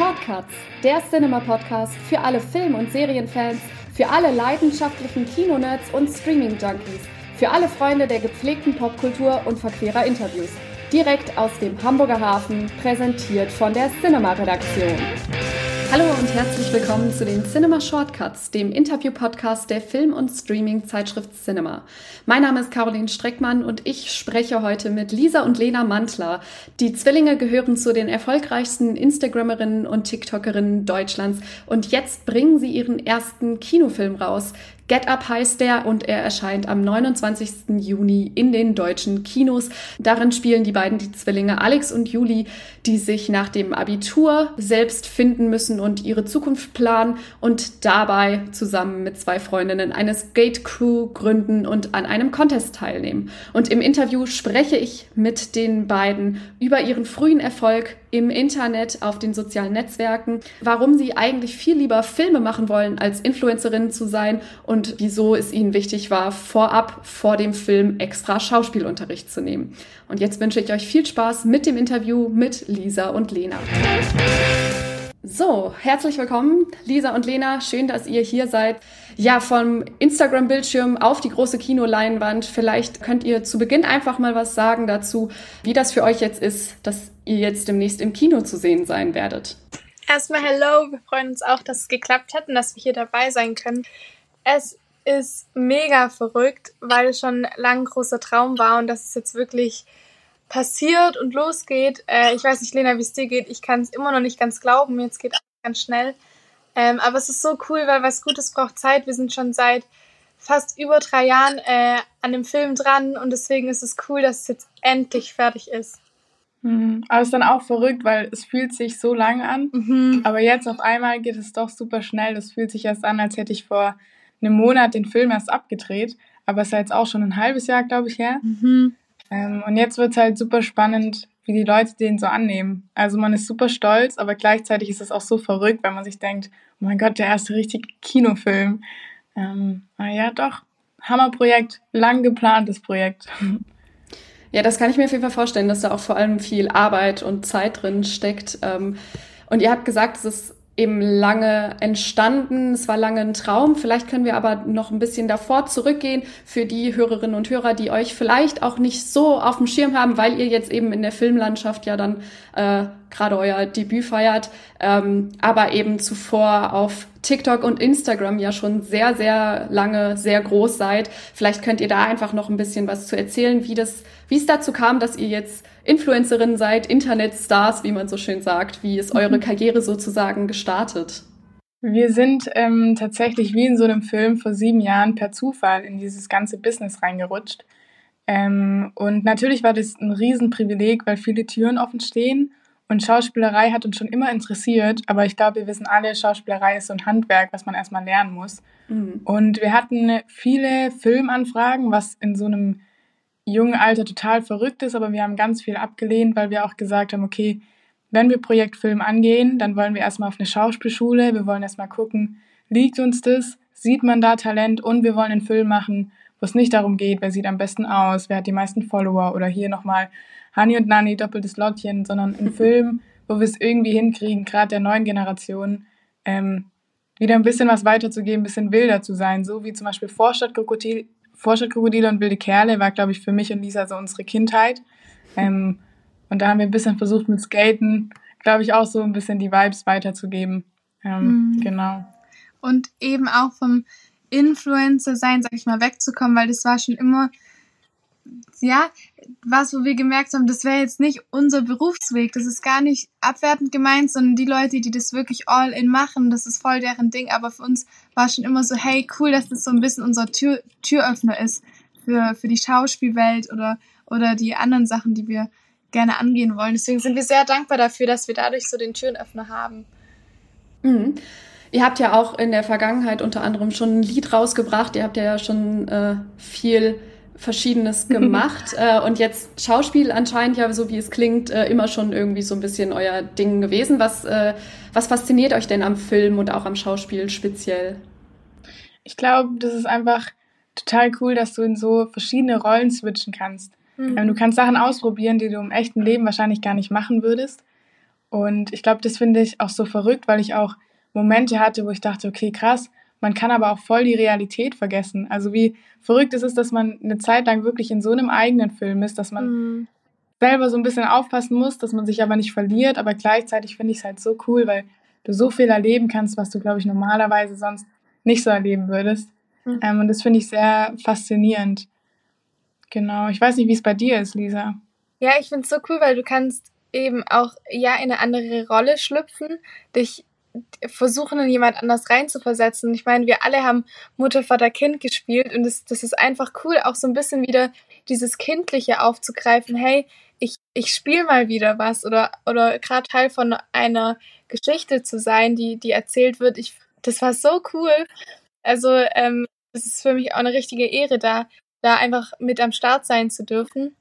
Shortcuts, der Cinema-Podcast für alle Film- und Serienfans, für alle leidenschaftlichen Kinonerds und Streaming-Junkies, für alle Freunde der gepflegten Popkultur und verquerer Interviews. Direkt aus dem Hamburger Hafen, präsentiert von der Cinema-Redaktion. Hallo und herzlich willkommen zu den Cinema Shortcuts, dem Interview-Podcast der Film- und Streaming-Zeitschrift Cinema. Mein Name ist Caroline Streckmann und ich spreche heute mit Lisa und Lena Mantler. Die Zwillinge gehören zu den erfolgreichsten Instagrammerinnen und TikTokerinnen Deutschlands und jetzt bringen sie ihren ersten Kinofilm raus. Get Up heißt der und er erscheint am 29. Juni in den deutschen Kinos. Darin spielen die beiden die Zwillinge Alex und Juli, die sich nach dem Abitur selbst finden müssen und ihre Zukunft planen und dabei zusammen mit zwei Freundinnen eine Skate Crew gründen und an einem Contest teilnehmen. Und im Interview spreche ich mit den beiden über ihren frühen Erfolg im Internet, auf den sozialen Netzwerken, warum sie eigentlich viel lieber Filme machen wollen, als Influencerinnen zu sein und wieso es ihnen wichtig war, vorab vor dem Film extra Schauspielunterricht zu nehmen. Und jetzt wünsche ich euch viel Spaß mit dem Interview mit Lisa und Lena. So, herzlich willkommen, Lisa und Lena. Schön, dass ihr hier seid. Ja, vom Instagram-Bildschirm auf die große Kinoleinwand. Vielleicht könnt ihr zu Beginn einfach mal was sagen dazu, wie das für euch jetzt ist, dass ihr jetzt demnächst im Kino zu sehen sein werdet. Erstmal hello, wir freuen uns auch, dass es geklappt hat und dass wir hier dabei sein können. Es ist mega verrückt, weil es schon lang ein großer Traum war und dass es jetzt wirklich passiert und losgeht. Äh, ich weiß nicht, Lena, wie es dir geht. Ich kann es immer noch nicht ganz glauben. Jetzt geht alles ganz schnell. Ähm, aber es ist so cool, weil was Gutes braucht Zeit. Wir sind schon seit fast über drei Jahren äh, an dem Film dran und deswegen ist es cool, dass es jetzt endlich fertig ist. Mhm. Aber es ist dann auch verrückt, weil es fühlt sich so lang an. Mhm. Aber jetzt auf einmal geht es doch super schnell. Es fühlt sich erst an, als hätte ich vor einem Monat den Film erst abgedreht. Aber es ist ja jetzt auch schon ein halbes Jahr, glaube ich, her. Mhm. Ähm, und jetzt wird es halt super spannend, wie die Leute den so annehmen. Also man ist super stolz, aber gleichzeitig ist es auch so verrückt, weil man sich denkt, oh mein Gott, der erste richtige Kinofilm. Ähm, aber ja, doch, Hammerprojekt, lang geplantes Projekt. Ja, das kann ich mir auf jeden Fall vorstellen, dass da auch vor allem viel Arbeit und Zeit drin steckt. Ähm, und ihr habt gesagt, es ist eben lange entstanden. Es war lange ein Traum. Vielleicht können wir aber noch ein bisschen davor zurückgehen für die Hörerinnen und Hörer, die euch vielleicht auch nicht so auf dem Schirm haben, weil ihr jetzt eben in der Filmlandschaft ja dann äh, gerade euer Debüt feiert, ähm, aber eben zuvor auf TikTok und Instagram ja schon sehr, sehr lange sehr groß seid. Vielleicht könnt ihr da einfach noch ein bisschen was zu erzählen, wie das, wie es dazu kam, dass ihr jetzt Influencerin seid, Internetstars, wie man so schön sagt. Wie ist eure mhm. Karriere sozusagen gestartet? Wir sind ähm, tatsächlich wie in so einem Film vor sieben Jahren per Zufall in dieses ganze Business reingerutscht. Ähm, und natürlich war das ein Riesenprivileg, weil viele Türen offen stehen und Schauspielerei hat uns schon immer interessiert, aber ich glaube, wir wissen alle, Schauspielerei ist so ein Handwerk, was man erstmal lernen muss. Mhm. Und wir hatten viele Filmanfragen, was in so einem jungen Alter total verrückt ist, aber wir haben ganz viel abgelehnt, weil wir auch gesagt haben, okay, wenn wir Projektfilm angehen, dann wollen wir erstmal auf eine Schauspielschule, wir wollen erstmal gucken, liegt uns das, sieht man da Talent und wir wollen einen Film machen, wo es nicht darum geht, wer sieht am besten aus, wer hat die meisten Follower oder hier nochmal Hani und Nani, doppeltes Lottchen, sondern ein Film, wo wir es irgendwie hinkriegen, gerade der neuen Generation, ähm, wieder ein bisschen was weiterzugeben, ein bisschen wilder zu sein, so wie zum Beispiel Vorstadtkrokodil, Vorstadtkrokodile und wilde Kerle war, glaube ich, für mich und Lisa so unsere Kindheit. Ähm, und da haben wir ein bisschen versucht mit Skaten, glaube ich, auch so ein bisschen die Vibes weiterzugeben. Ähm, mhm. Genau. Und eben auch vom Influencer sein, sag ich mal, wegzukommen, weil das war schon immer ja, was, wo wir gemerkt haben, das wäre jetzt nicht unser Berufsweg. Das ist gar nicht abwertend gemeint, sondern die Leute, die das wirklich all in machen, das ist voll deren Ding. Aber für uns war schon immer so, hey, cool, dass das so ein bisschen unser Tür, Türöffner ist für, für die Schauspielwelt oder, oder die anderen Sachen, die wir gerne angehen wollen. Deswegen sind wir sehr dankbar dafür, dass wir dadurch so den Türenöffner haben. Mhm. Ihr habt ja auch in der Vergangenheit unter anderem schon ein Lied rausgebracht. Ihr habt ja schon äh, viel Verschiedenes gemacht äh, und jetzt Schauspiel anscheinend ja, so wie es klingt, äh, immer schon irgendwie so ein bisschen euer Ding gewesen. Was, äh, was fasziniert euch denn am Film und auch am Schauspiel speziell? Ich glaube, das ist einfach total cool, dass du in so verschiedene Rollen switchen kannst. Mhm. Ähm, du kannst Sachen ausprobieren, die du im echten Leben wahrscheinlich gar nicht machen würdest. Und ich glaube, das finde ich auch so verrückt, weil ich auch Momente hatte, wo ich dachte, okay, krass, man kann aber auch voll die Realität vergessen. Also wie verrückt ist es, dass man eine Zeit lang wirklich in so einem eigenen Film ist, dass man mhm. selber so ein bisschen aufpassen muss, dass man sich aber nicht verliert. Aber gleichzeitig finde ich es halt so cool, weil du so viel erleben kannst, was du, glaube ich, normalerweise sonst nicht so erleben würdest. Mhm. Ähm, und das finde ich sehr faszinierend. Genau. Ich weiß nicht, wie es bei dir ist, Lisa. Ja, ich finde es so cool, weil du kannst eben auch ja in eine andere Rolle schlüpfen, dich versuchen, in jemand anders reinzuversetzen. Ich meine, wir alle haben Mutter, Vater, Kind gespielt und das, das ist einfach cool, auch so ein bisschen wieder dieses Kindliche aufzugreifen. Hey, ich, ich spiele mal wieder was oder, oder gerade Teil von einer Geschichte zu sein, die, die erzählt wird. Ich, das war so cool. Also, ähm, das ist für mich auch eine richtige Ehre, da, da einfach mit am Start sein zu dürfen.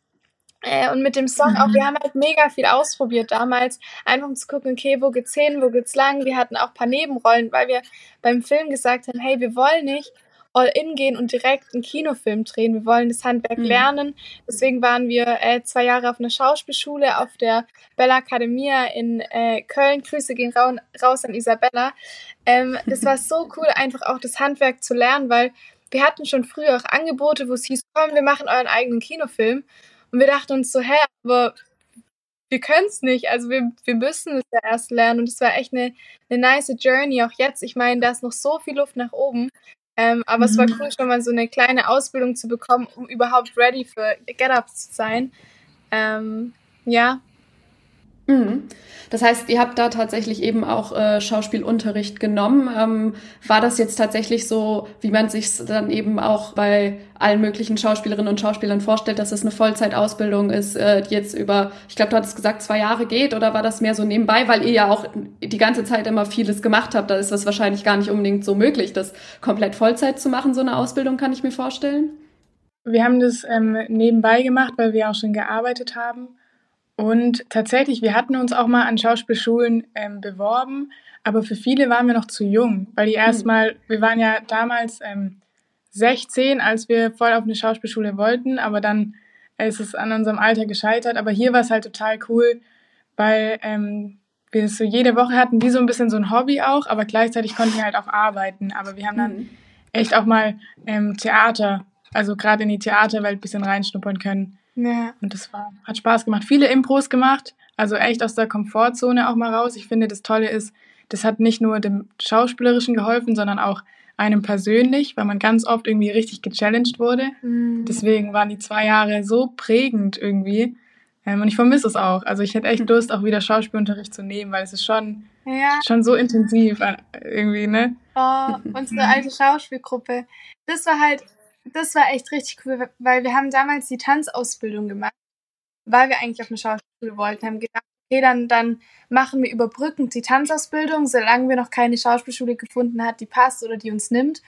Äh, und mit dem Song auch, wir mhm. haben halt mega viel ausprobiert damals, einfach um zu gucken, okay, wo geht's hin, wo geht's lang. Wir hatten auch ein paar Nebenrollen, weil wir beim Film gesagt haben, hey, wir wollen nicht all in gehen und direkt einen Kinofilm drehen. Wir wollen das Handwerk mhm. lernen. Deswegen waren wir äh, zwei Jahre auf einer Schauspielschule auf der Bella Academia in äh, Köln. Grüße gehen ra raus an Isabella. Ähm, das war so cool, einfach auch das Handwerk zu lernen, weil wir hatten schon früher auch Angebote, wo es hieß, komm, wir machen euren eigenen Kinofilm. Und wir dachten uns so, hä, aber wir können es nicht. Also wir, wir müssen es ja erst lernen. Und es war echt eine, eine nice Journey, auch jetzt. Ich meine, da ist noch so viel Luft nach oben. Ähm, aber mhm. es war mhm. cool, schon mal so eine kleine Ausbildung zu bekommen, um überhaupt ready für Get Up zu sein. Ähm, ja, Mhm. Das heißt, ihr habt da tatsächlich eben auch äh, Schauspielunterricht genommen. Ähm, war das jetzt tatsächlich so, wie man sich dann eben auch bei allen möglichen Schauspielerinnen und Schauspielern vorstellt, dass es eine Vollzeitausbildung ist, äh, die jetzt über, ich glaube, du hattest gesagt, zwei Jahre geht, oder war das mehr so nebenbei, weil ihr ja auch die ganze Zeit immer vieles gemacht habt? Da ist das wahrscheinlich gar nicht unbedingt so möglich, das komplett Vollzeit zu machen, so eine Ausbildung, kann ich mir vorstellen. Wir haben das ähm, nebenbei gemacht, weil wir auch schon gearbeitet haben. Und tatsächlich, wir hatten uns auch mal an Schauspielschulen ähm, beworben, aber für viele waren wir noch zu jung, weil die erstmal, wir waren ja damals ähm, 16, als wir voll auf eine Schauspielschule wollten, aber dann ist es an unserem Alter gescheitert. Aber hier war es halt total cool, weil ähm, wir es so jede Woche hatten, wie so ein bisschen so ein Hobby auch, aber gleichzeitig konnten wir halt auch arbeiten. Aber wir haben dann mhm. echt auch mal ähm, Theater, also gerade in die Theaterwelt ein bisschen reinschnuppern können. Ja. Und das war, hat Spaß gemacht. Viele Impros gemacht, also echt aus der Komfortzone auch mal raus. Ich finde, das Tolle ist, das hat nicht nur dem Schauspielerischen geholfen, sondern auch einem persönlich, weil man ganz oft irgendwie richtig gechallenged wurde. Mhm. Deswegen waren die zwei Jahre so prägend irgendwie. Ähm, und ich vermisse es auch. Also ich hätte echt Lust, auch wieder Schauspielunterricht zu nehmen, weil es ist schon, ja. schon so intensiv äh, irgendwie, ne? Oh, unsere alte Schauspielgruppe. Das war halt das war echt richtig cool, weil wir haben damals die Tanzausbildung gemacht, weil wir eigentlich auf eine Schauspielschule wollten, haben gedacht, okay, dann, dann machen wir überbrückend die Tanzausbildung, solange wir noch keine Schauspielschule gefunden hat, die passt oder die uns nimmt.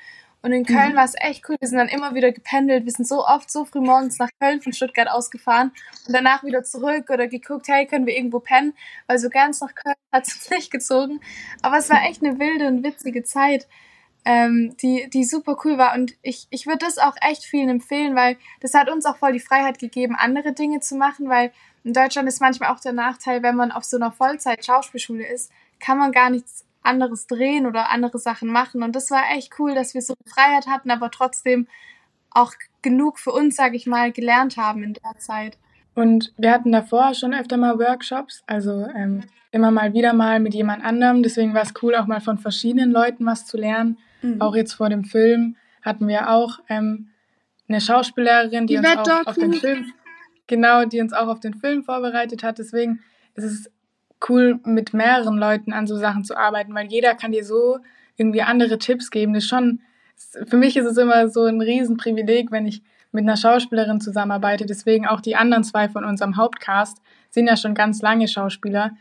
Und in Köln mhm. war es echt cool. Wir sind dann immer wieder gependelt. Wir sind so oft so früh morgens nach Köln von Stuttgart ausgefahren und danach wieder zurück oder geguckt, hey, können wir irgendwo pennen? Weil so ganz nach Köln hat es nicht gezogen. Aber es war echt eine wilde und witzige Zeit ähm, die, die super cool war. Und ich, ich würde das auch echt vielen empfehlen, weil das hat uns auch voll die Freiheit gegeben, andere Dinge zu machen, weil in Deutschland ist manchmal auch der Nachteil, wenn man auf so einer Vollzeit-Schauspielschule ist, kann man gar nichts anderes drehen oder andere Sachen machen. Und das war echt cool, dass wir so Freiheit hatten, aber trotzdem auch genug für uns, sage ich mal, gelernt haben in der Zeit. Und wir hatten davor schon öfter mal Workshops, also ähm, immer mal wieder mal mit jemand anderem. Deswegen war es cool, auch mal von verschiedenen Leuten was zu lernen. Mhm. Auch jetzt vor dem Film hatten wir auch ähm, eine Schauspielerin, die, die uns auch auf den Film, genau, die uns auch auf den Film vorbereitet hat. Deswegen ist es cool, mit mehreren Leuten an so Sachen zu arbeiten, weil jeder kann dir so irgendwie andere Tipps geben. Das ist schon, für mich ist es immer so ein Riesenprivileg, wenn ich mit einer Schauspielerin zusammenarbeite. Deswegen auch die anderen zwei von unserem Hauptcast sind ja schon ganz lange Schauspieler.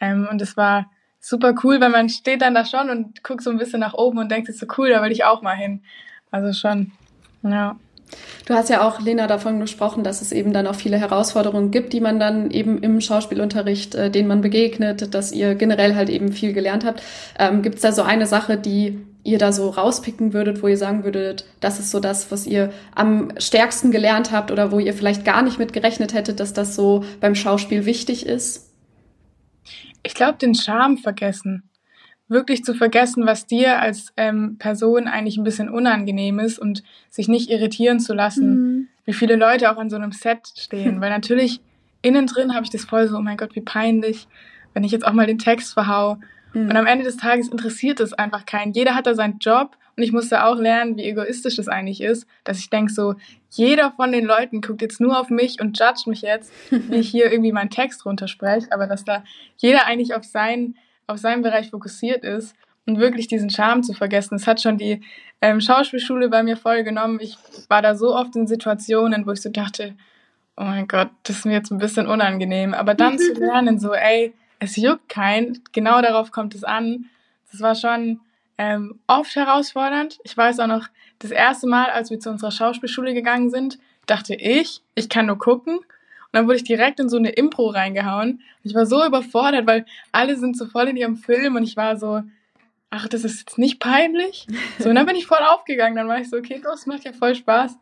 Ähm, und es war super cool, weil man steht dann da schon und guckt so ein bisschen nach oben und denkt, es ist so cool, da will ich auch mal hin. Also schon, ja. Du hast ja auch, Lena, davon gesprochen, dass es eben dann auch viele Herausforderungen gibt, die man dann eben im Schauspielunterricht, äh, denen man begegnet, dass ihr generell halt eben viel gelernt habt. Ähm, Gibt es da so eine Sache, die ihr da so rauspicken würdet, wo ihr sagen würdet, das ist so das, was ihr am stärksten gelernt habt oder wo ihr vielleicht gar nicht mit gerechnet hättet, dass das so beim Schauspiel wichtig ist? Ich glaube, den Charme vergessen. Wirklich zu vergessen, was dir als ähm, Person eigentlich ein bisschen unangenehm ist und sich nicht irritieren zu lassen, mhm. wie viele Leute auch an so einem Set stehen. Weil natürlich innen drin habe ich das voll so, oh mein Gott, wie peinlich, wenn ich jetzt auch mal den Text verhau. Mhm. Und am Ende des Tages interessiert es einfach keinen. Jeder hat da seinen Job und ich musste auch lernen, wie egoistisch das eigentlich ist, dass ich denke so, jeder von den Leuten guckt jetzt nur auf mich und judgt mich jetzt, wie ich hier irgendwie meinen Text runterspreche, aber dass da jeder eigentlich auf seinen, auf seinen Bereich fokussiert ist und wirklich diesen Charme zu vergessen. Das hat schon die ähm, Schauspielschule bei mir voll genommen. Ich war da so oft in Situationen, wo ich so dachte, oh mein Gott, das ist mir jetzt ein bisschen unangenehm. Aber dann zu lernen, so, ey, es juckt kein, genau darauf kommt es an. Das war schon ähm, oft herausfordernd. Ich weiß auch noch, das erste Mal, als wir zu unserer Schauspielschule gegangen sind, dachte ich, ich kann nur gucken. Und dann wurde ich direkt in so eine Impro reingehauen. Ich war so überfordert, weil alle sind so voll in ihrem Film und ich war so, ach, das ist jetzt nicht peinlich. So, und dann bin ich voll aufgegangen. Dann war ich so, okay, das macht ja voll Spaß.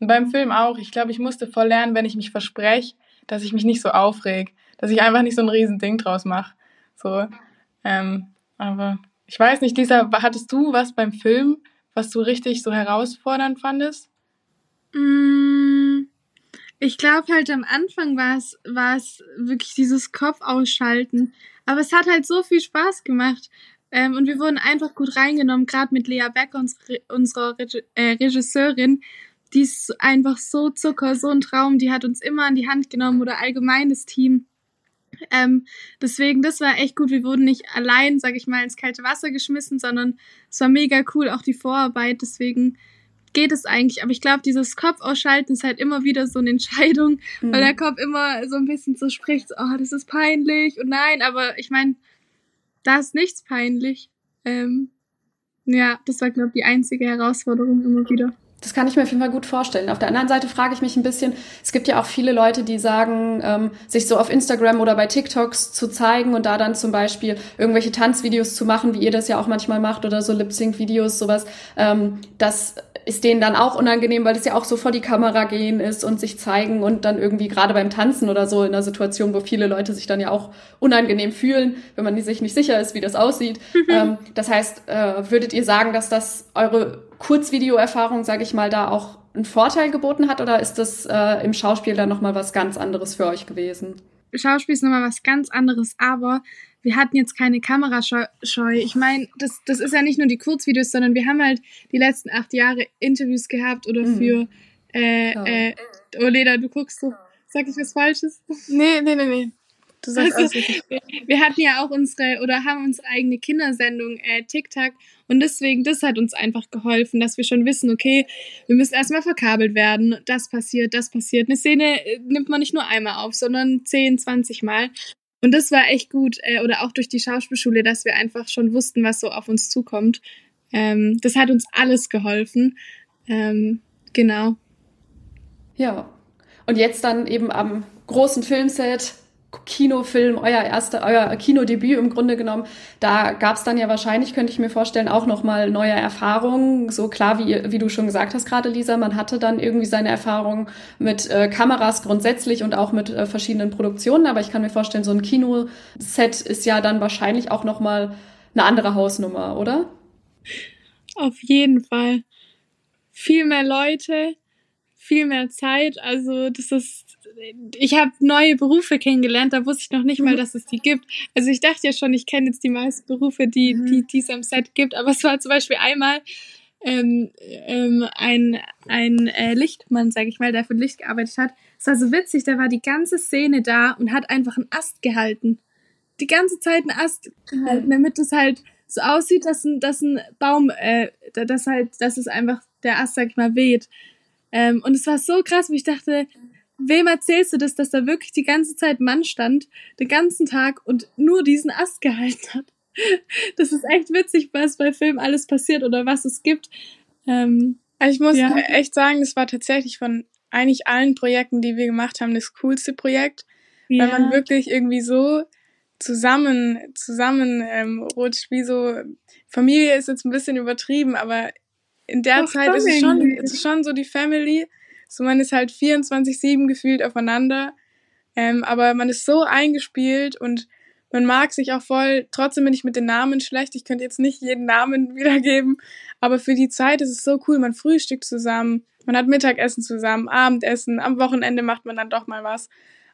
Und beim Film auch. Ich glaube, ich musste voll lernen, wenn ich mich verspreche, dass ich mich nicht so aufreg. Dass ich einfach nicht so ein Riesending draus mache. So. Ähm, aber ich weiß nicht, Lisa, hattest du was beim Film, was du richtig so herausfordernd fandest? Mm, ich glaube halt am Anfang war es, war es wirklich dieses Kopf ausschalten. Aber es hat halt so viel Spaß gemacht. Ähm, und wir wurden einfach gut reingenommen, gerade mit Lea Becker, unsere, unserer Reg äh, Regisseurin. Die ist einfach so Zucker, so ein Traum. Die hat uns immer an die Hand genommen oder allgemein das Team. Ähm, deswegen, das war echt gut. Wir wurden nicht allein, sag ich mal, ins kalte Wasser geschmissen, sondern es war mega cool, auch die Vorarbeit. Deswegen geht es eigentlich. Aber ich glaube, dieses Kopf ausschalten ist halt immer wieder so eine Entscheidung, mhm. weil der Kopf immer so ein bisschen so spricht, oh, das ist peinlich und nein, aber ich meine, da ist nichts peinlich. Ähm, ja, das war, glaube ich, die einzige Herausforderung immer wieder. Das kann ich mir auf jeden Fall gut vorstellen. Auf der anderen Seite frage ich mich ein bisschen, es gibt ja auch viele Leute, die sagen, ähm, sich so auf Instagram oder bei TikToks zu zeigen und da dann zum Beispiel irgendwelche Tanzvideos zu machen, wie ihr das ja auch manchmal macht oder so Lip-Sync-Videos, sowas. Ähm, das ist denen dann auch unangenehm, weil es ja auch so vor die Kamera gehen ist und sich zeigen und dann irgendwie gerade beim Tanzen oder so in einer Situation, wo viele Leute sich dann ja auch unangenehm fühlen, wenn man sich nicht sicher ist, wie das aussieht. ähm, das heißt, äh, würdet ihr sagen, dass das eure Kurzvideo-Erfahrung, sage ich mal, da auch einen Vorteil geboten hat oder ist das äh, im Schauspiel dann nochmal was ganz anderes für euch gewesen? Schauspiel ist nochmal was ganz anderes, aber wir hatten jetzt keine Kamerascheu. Ich meine, das, das ist ja nicht nur die Kurzvideos, sondern wir haben halt die letzten acht Jahre Interviews gehabt oder mhm. für äh, oh. äh, oh Leda, du guckst so, sag ich was Falsches? Nee, nee, nee, nee. Du sagst also, wir hatten ja auch unsere oder haben unsere eigene Kindersendung äh, TikTok und deswegen das hat uns einfach geholfen, dass wir schon wissen, okay, wir müssen erstmal verkabelt werden, das passiert, das passiert. Eine Szene äh, nimmt man nicht nur einmal auf, sondern 10, 20 Mal. Und das war echt gut äh, oder auch durch die Schauspielschule, dass wir einfach schon wussten, was so auf uns zukommt. Ähm, das hat uns alles geholfen. Ähm, genau. Ja. Und jetzt dann eben am großen Filmset Kinofilm, euer erster, euer Kinodebüt im Grunde genommen, da gab es dann ja wahrscheinlich, könnte ich mir vorstellen, auch nochmal neue Erfahrungen. So klar, wie, wie du schon gesagt hast gerade, Lisa, man hatte dann irgendwie seine Erfahrungen mit äh, Kameras grundsätzlich und auch mit äh, verschiedenen Produktionen. Aber ich kann mir vorstellen, so ein Kinoset ist ja dann wahrscheinlich auch nochmal eine andere Hausnummer, oder? Auf jeden Fall. Viel mehr Leute, viel mehr Zeit. Also das ist ich habe neue Berufe kennengelernt, da wusste ich noch nicht mal, mhm. dass es die gibt. Also ich dachte ja schon, ich kenne jetzt die meisten Berufe, die, mhm. die, die es am Set gibt, aber es war zum Beispiel einmal ähm, ähm, ein, ein äh, Lichtmann, sage ich mal, der für Licht gearbeitet hat. Es war so witzig, da war die ganze Szene da und hat einfach einen Ast gehalten. Die ganze Zeit einen Ast gehalten, mhm. damit es halt so aussieht, dass ein, dass ein Baum, äh, dass halt, dass es einfach der Ast, sag ich mal, weht. Ähm, und es war so krass, wo ich dachte, wem erzählst du das, dass da wirklich die ganze Zeit Mann stand, den ganzen Tag und nur diesen Ast gehalten hat? Das ist echt witzig, was bei Filmen alles passiert oder was es gibt. Ähm, also ich muss ja. echt sagen, es war tatsächlich von eigentlich allen Projekten, die wir gemacht haben, das coolste Projekt, ja. weil man wirklich irgendwie so zusammen zusammen ähm, rutscht, wie so Familie ist jetzt ein bisschen übertrieben, aber in der Ach, Zeit ist es schon, ist es schon so die Family so, man ist halt 24-7 gefühlt aufeinander. Ähm, aber man ist so eingespielt und Man mag sich auch voll. Trotzdem bin ich mit den Namen schlecht. Ich könnte jetzt nicht jeden Namen wiedergeben. Aber für die Zeit ist es so cool. Man frühstückt zusammen. Man hat Mittagessen zusammen, Abendessen. Am Wochenende macht man dann doch mal was.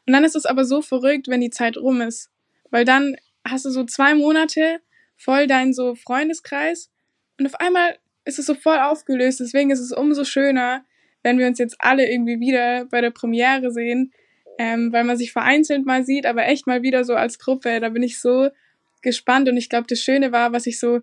Und dann ist es aber so verrückt, wenn die Zeit rum ist. Weil dann hast du so zwei Monate voll deinen so Freundeskreis. Und auf einmal ist es so voll aufgelöst. Deswegen ist es umso schöner, wenn wir uns jetzt alle irgendwie wieder bei der Premiere sehen, ähm, weil man sich vereinzelt mal sieht, aber echt mal wieder so als Gruppe. Da bin ich so gespannt und ich glaube, das Schöne war, was ich so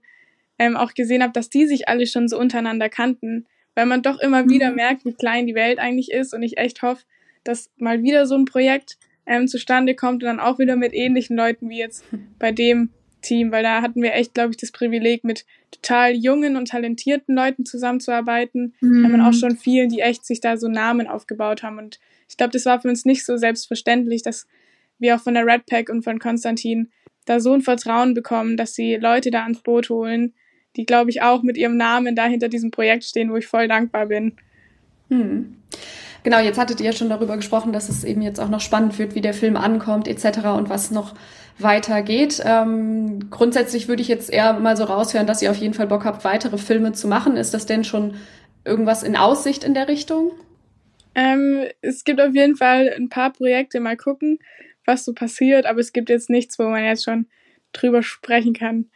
ähm, auch gesehen habe, dass die sich alle schon so untereinander kannten, weil man doch immer wieder mhm. merkt, wie klein die Welt eigentlich ist und ich echt hoffe, dass mal wieder so ein Projekt ähm, zustande kommt und dann auch wieder mit ähnlichen Leuten wie jetzt bei dem Team, weil da hatten wir echt, glaube ich, das Privileg, mit total jungen und talentierten Leuten zusammenzuarbeiten. Mhm. Da haben auch schon vielen, die echt sich da so Namen aufgebaut haben. Und ich glaube, das war für uns nicht so selbstverständlich, dass wir auch von der Red Pack und von Konstantin da so ein Vertrauen bekommen, dass sie Leute da ans Boot holen, die, glaube ich, auch mit ihrem Namen da hinter diesem Projekt stehen, wo ich voll dankbar bin. Hm. Genau, jetzt hattet ihr ja schon darüber gesprochen, dass es eben jetzt auch noch spannend wird, wie der Film ankommt etc. und was noch weitergeht. Ähm, grundsätzlich würde ich jetzt eher mal so raushören, dass ihr auf jeden Fall Bock habt, weitere Filme zu machen. Ist das denn schon irgendwas in Aussicht in der Richtung? Ähm, es gibt auf jeden Fall ein paar Projekte, mal gucken, was so passiert, aber es gibt jetzt nichts, wo man jetzt schon drüber sprechen kann.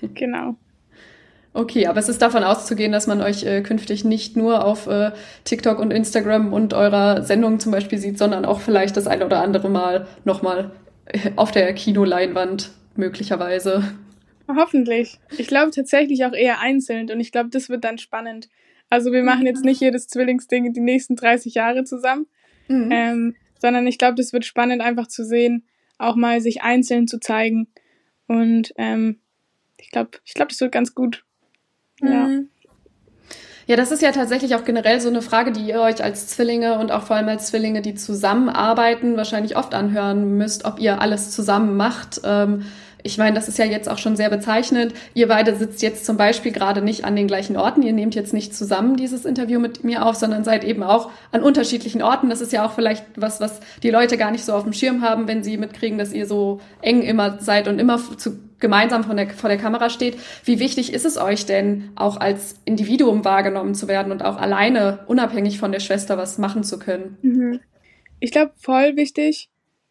Genau. Okay, aber es ist davon auszugehen, dass man euch äh, künftig nicht nur auf äh, TikTok und Instagram und eurer Sendung zum Beispiel sieht, sondern auch vielleicht das eine oder andere Mal nochmal auf der Kinoleinwand möglicherweise. Hoffentlich. Ich glaube tatsächlich auch eher einzeln und ich glaube, das wird dann spannend. Also wir machen jetzt nicht jedes Zwillingsding die nächsten 30 Jahre zusammen, mhm. ähm, sondern ich glaube, das wird spannend einfach zu sehen, auch mal sich einzeln zu zeigen. Und ähm, ich glaube, ich glaube, das wird ganz gut. Mhm. Ja, das ist ja tatsächlich auch generell so eine Frage, die ihr euch als Zwillinge und auch vor allem als Zwillinge, die zusammenarbeiten, wahrscheinlich oft anhören müsst, ob ihr alles zusammen macht. Ähm, ich meine, das ist ja jetzt auch schon sehr bezeichnend. Ihr beide sitzt jetzt zum Beispiel gerade nicht an den gleichen Orten. Ihr nehmt jetzt nicht zusammen dieses Interview mit mir auf, sondern seid eben auch an unterschiedlichen Orten. Das ist ja auch vielleicht was, was die Leute gar nicht so auf dem Schirm haben, wenn sie mitkriegen, dass ihr so eng immer seid und immer zu, gemeinsam von der, vor der Kamera steht. Wie wichtig ist es euch denn, auch als Individuum wahrgenommen zu werden und auch alleine, unabhängig von der Schwester, was machen zu können? Mhm. Ich glaube, voll wichtig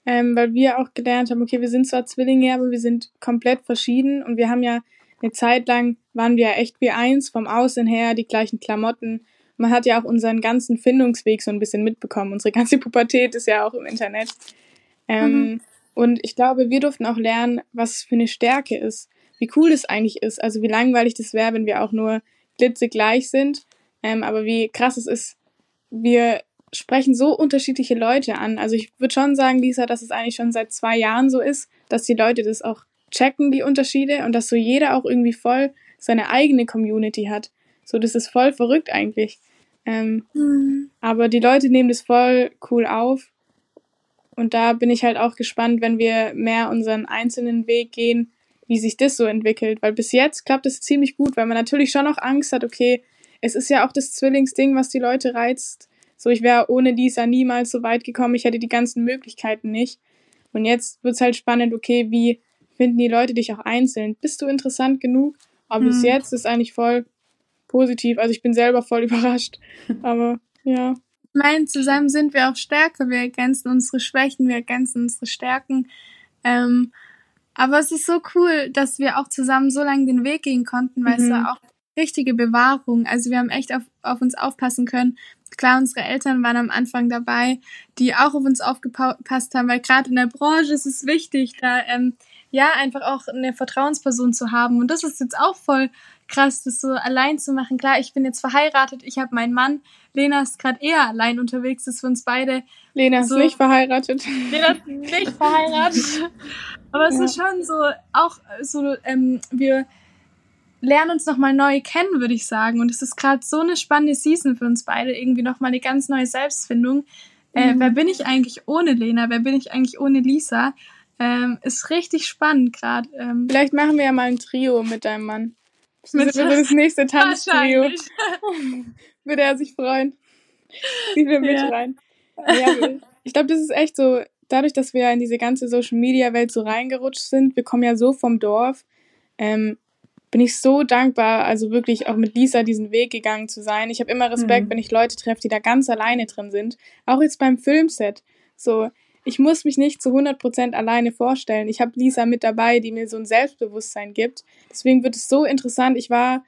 ähm, weil wir auch gelernt haben, okay, wir sind zwar Zwillinge, aber wir sind komplett verschieden und wir haben ja eine Zeit lang waren wir echt wie eins, vom Aussehen her, die gleichen Klamotten. Man hat ja auch unseren ganzen Findungsweg so ein bisschen mitbekommen. Unsere ganze Pubertät ist ja auch im Internet. Ähm, mhm. Und ich glaube, wir durften auch lernen, was für eine Stärke ist, wie cool das eigentlich ist, also wie langweilig das wäre, wenn wir auch nur glitzegleich sind, ähm, aber wie krass es ist, wir sprechen so unterschiedliche Leute an. Also ich würde schon sagen, Lisa, dass es eigentlich schon seit zwei Jahren so ist, dass die Leute das auch checken, die Unterschiede, und dass so jeder auch irgendwie voll seine eigene Community hat. So, das ist voll verrückt eigentlich. Ähm, mhm. Aber die Leute nehmen das voll cool auf. Und da bin ich halt auch gespannt, wenn wir mehr unseren einzelnen Weg gehen, wie sich das so entwickelt. Weil bis jetzt klappt es ziemlich gut, weil man natürlich schon auch Angst hat, okay, es ist ja auch das Zwillingsding, was die Leute reizt. So, ich wäre ohne Lisa niemals so weit gekommen. Ich hätte die ganzen Möglichkeiten nicht. Und jetzt wird's halt spannend, okay, wie finden die Leute dich auch einzeln? Bist du interessant genug? Aber hm. bis jetzt ist eigentlich voll positiv. Also ich bin selber voll überrascht. Aber ja. Ich meine, zusammen sind wir auch stärker. Wir ergänzen unsere Schwächen, wir ergänzen unsere Stärken. Ähm, aber es ist so cool, dass wir auch zusammen so lange den Weg gehen konnten, weil mhm. es ja auch richtige Bewahrung. Also wir haben echt auf, auf uns aufpassen können. Klar, unsere Eltern waren am Anfang dabei, die auch auf uns aufgepasst haben, weil gerade in der Branche ist es wichtig, da ähm, ja einfach auch eine Vertrauensperson zu haben. Und das ist jetzt auch voll krass, das so allein zu machen. Klar, ich bin jetzt verheiratet, ich habe meinen Mann. Lena ist gerade eher allein unterwegs, das ist für uns beide. Lena ist so, nicht verheiratet. Lena ist nicht verheiratet. Aber es ja. ist schon so, auch so, ähm, wir lernen uns nochmal neu kennen, würde ich sagen. Und es ist gerade so eine spannende Season für uns beide, irgendwie nochmal eine ganz neue Selbstfindung. Äh, mhm. Wer bin ich eigentlich ohne Lena? Wer bin ich eigentlich ohne Lisa? Ähm, ist richtig spannend gerade. Ähm, Vielleicht machen wir ja mal ein Trio mit deinem Mann. Mit das, das nächste Tanztrio. Würde er sich freuen. Ziehen wir mit ja. rein. Ja, ich glaube, das ist echt so dadurch, dass wir in diese ganze Social-Media-Welt so reingerutscht sind, wir kommen ja so vom Dorf, ähm, bin ich so dankbar, also wirklich auch mit Lisa diesen Weg gegangen zu sein. Ich habe immer Respekt, mhm. wenn ich Leute treffe, die da ganz alleine drin sind. Auch jetzt beim Filmset. So, ich muss mich nicht zu 100% alleine vorstellen. Ich habe Lisa mit dabei, die mir so ein Selbstbewusstsein gibt. Deswegen wird es so interessant. Ich war